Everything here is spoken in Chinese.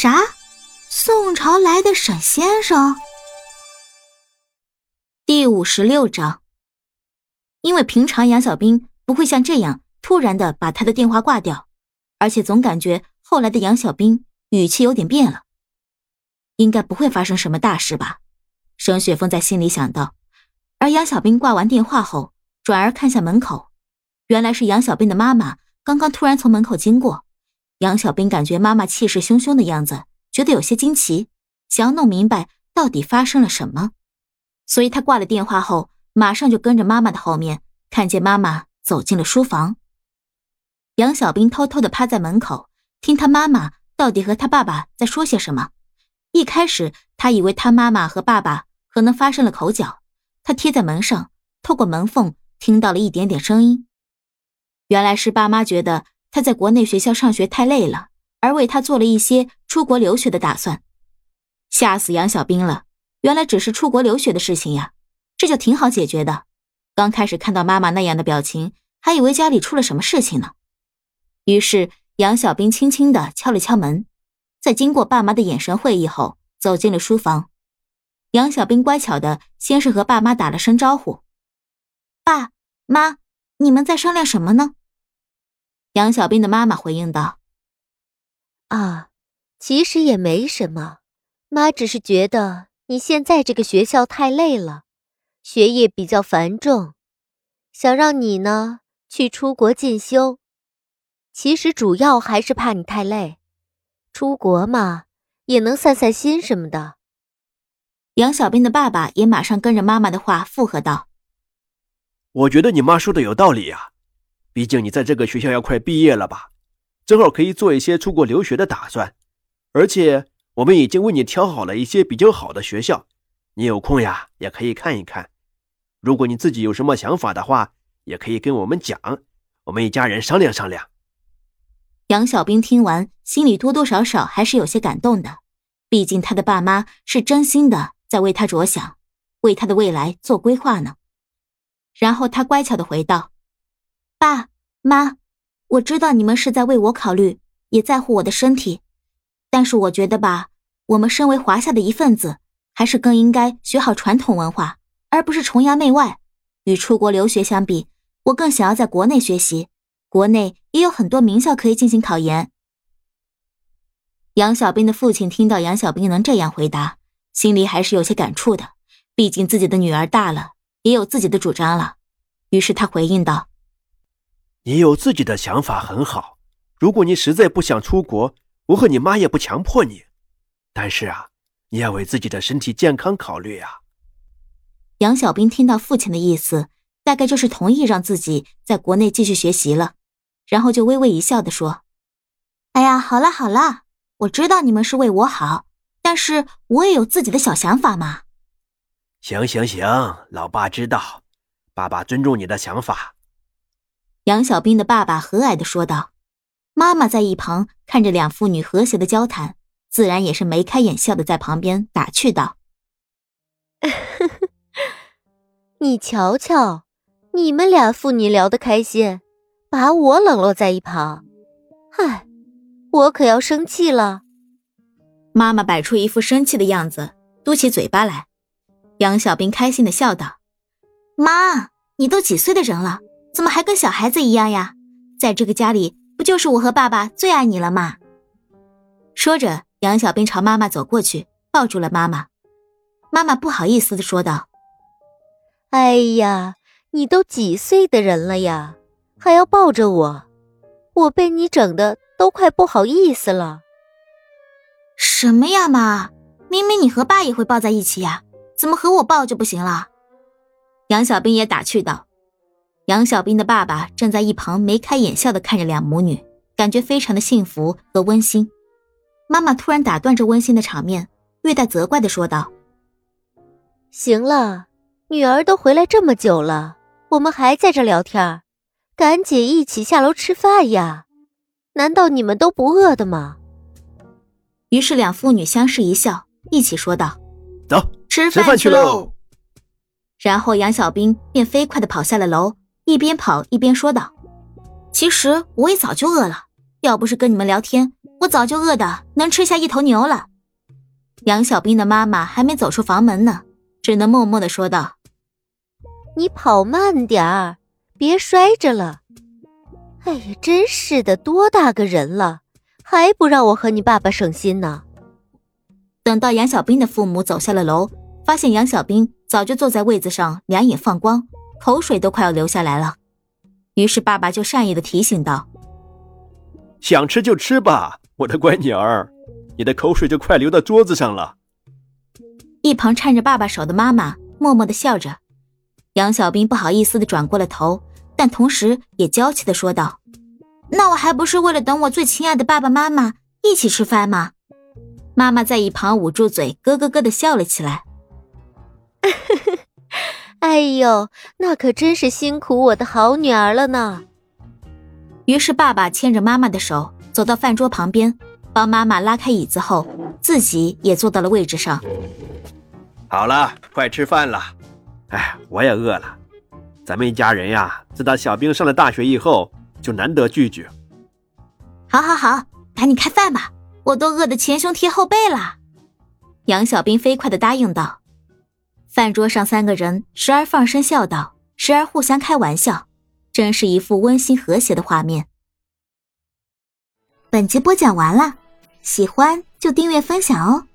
啥？宋朝来的沈先生？第五十六章。因为平常杨小兵不会像这样突然的把他的电话挂掉，而且总感觉后来的杨小兵语气有点变了。应该不会发生什么大事吧？沈雪峰在心里想到。而杨小兵挂完电话后，转而看向门口，原来是杨小兵的妈妈刚刚突然从门口经过。杨小兵感觉妈妈气势汹汹的样子，觉得有些惊奇，想要弄明白到底发生了什么，所以他挂了电话后，马上就跟着妈妈的后面，看见妈妈走进了书房。杨小兵偷偷的趴在门口，听他妈妈到底和他爸爸在说些什么。一开始他以为他妈妈和爸爸可能发生了口角，他贴在门上，透过门缝听到了一点点声音，原来是爸妈觉得。他在国内学校上学太累了，而为他做了一些出国留学的打算，吓死杨小兵了。原来只是出国留学的事情呀，这就挺好解决的。刚开始看到妈妈那样的表情，还以为家里出了什么事情呢。于是杨小兵轻轻的敲了敲门，在经过爸妈的眼神会议后，走进了书房。杨小兵乖巧的先是和爸妈打了声招呼：“爸妈，你们在商量什么呢？”杨小斌的妈妈回应道：“啊，其实也没什么，妈只是觉得你现在这个学校太累了，学业比较繁重，想让你呢去出国进修。其实主要还是怕你太累，出国嘛也能散散心什么的。”杨小斌的爸爸也马上跟着妈妈的话附和道：“我觉得你妈说的有道理呀。”毕竟你在这个学校要快毕业了吧，正好可以做一些出国留学的打算，而且我们已经为你挑好了一些比较好的学校，你有空呀也可以看一看。如果你自己有什么想法的话，也可以跟我们讲，我们一家人商量商量。杨小兵听完，心里多多少少还是有些感动的，毕竟他的爸妈是真心的在为他着想，为他的未来做规划呢。然后他乖巧的回道。爸妈，我知道你们是在为我考虑，也在乎我的身体，但是我觉得吧，我们身为华夏的一份子，还是更应该学好传统文化，而不是崇洋媚外。与出国留学相比，我更想要在国内学习，国内也有很多名校可以进行考研。杨小兵的父亲听到杨小兵能这样回答，心里还是有些感触的，毕竟自己的女儿大了，也有自己的主张了。于是他回应道。你有自己的想法很好，如果你实在不想出国，我和你妈也不强迫你。但是啊，你要为自己的身体健康考虑啊。杨小兵听到父亲的意思，大概就是同意让自己在国内继续学习了，然后就微微一笑的说：“哎呀，好了好了，我知道你们是为我好，但是我也有自己的小想法嘛。”行行行，老爸知道，爸爸尊重你的想法。杨小兵的爸爸和蔼的说道：“妈妈在一旁看着两父女和谐的交谈，自然也是眉开眼笑的在旁边打趣道：‘你瞧瞧，你们俩父女聊得开心，把我冷落在一旁，唉，我可要生气了。’妈妈摆出一副生气的样子，嘟起嘴巴来。杨小兵开心的笑道：‘妈，你都几岁的人了？’”怎么还跟小孩子一样呀？在这个家里，不就是我和爸爸最爱你了吗？说着，杨小兵朝妈妈走过去，抱住了妈妈。妈妈不好意思的说道：“哎呀，你都几岁的人了呀，还要抱着我？我被你整的都快不好意思了。”什么呀，妈？明明你和爸也会抱在一起呀，怎么和我抱就不行了？杨小兵也打趣道。杨小兵的爸爸正在一旁，眉开眼笑的看着两母女，感觉非常的幸福和温馨。妈妈突然打断这温馨的场面，略带责怪的说道：“行了，女儿都回来这么久了，我们还在这聊天，赶紧一起下楼吃饭呀！难道你们都不饿的吗？”于是两父女相视一笑，一起说道：“走，吃饭去喽！”然后杨小兵便飞快的跑下了楼。一边跑一边说道：“其实我也早就饿了，要不是跟你们聊天，我早就饿的能吃下一头牛了。杨小兵的妈妈还没走出房门呢，只能默默的说道：“你跑慢点儿，别摔着了。”哎呀，真是的，多大个人了，还不让我和你爸爸省心呢。等到杨小兵的父母走下了楼，发现杨小兵早就坐在位子上，两眼放光，口水都快要流下来了。于是爸爸就善意的提醒道：“想吃就吃吧，我的乖女儿，你的口水就快流到桌子上了。”一旁搀着爸爸手的妈妈默默的笑着，杨小兵不好意思的转过了头。但同时也娇气的说道：“那我还不是为了等我最亲爱的爸爸妈妈一起吃饭吗？”妈妈在一旁捂住嘴，咯咯咯的笑了起来。哎呦，那可真是辛苦我的好女儿了呢。于是爸爸牵着妈妈的手走到饭桌旁边，帮妈妈拉开椅子后，自己也坐到了位置上。好了，快吃饭了。哎，我也饿了。咱们一家人呀，自打小兵上了大学以后，就难得聚聚。好，好，好，赶紧开饭吧，我都饿得前胸贴后背了。杨小兵飞快的答应道。饭桌上三个人时而放声笑道，时而互相开玩笑，真是一幅温馨和谐的画面。本集播讲完了，喜欢就订阅分享哦。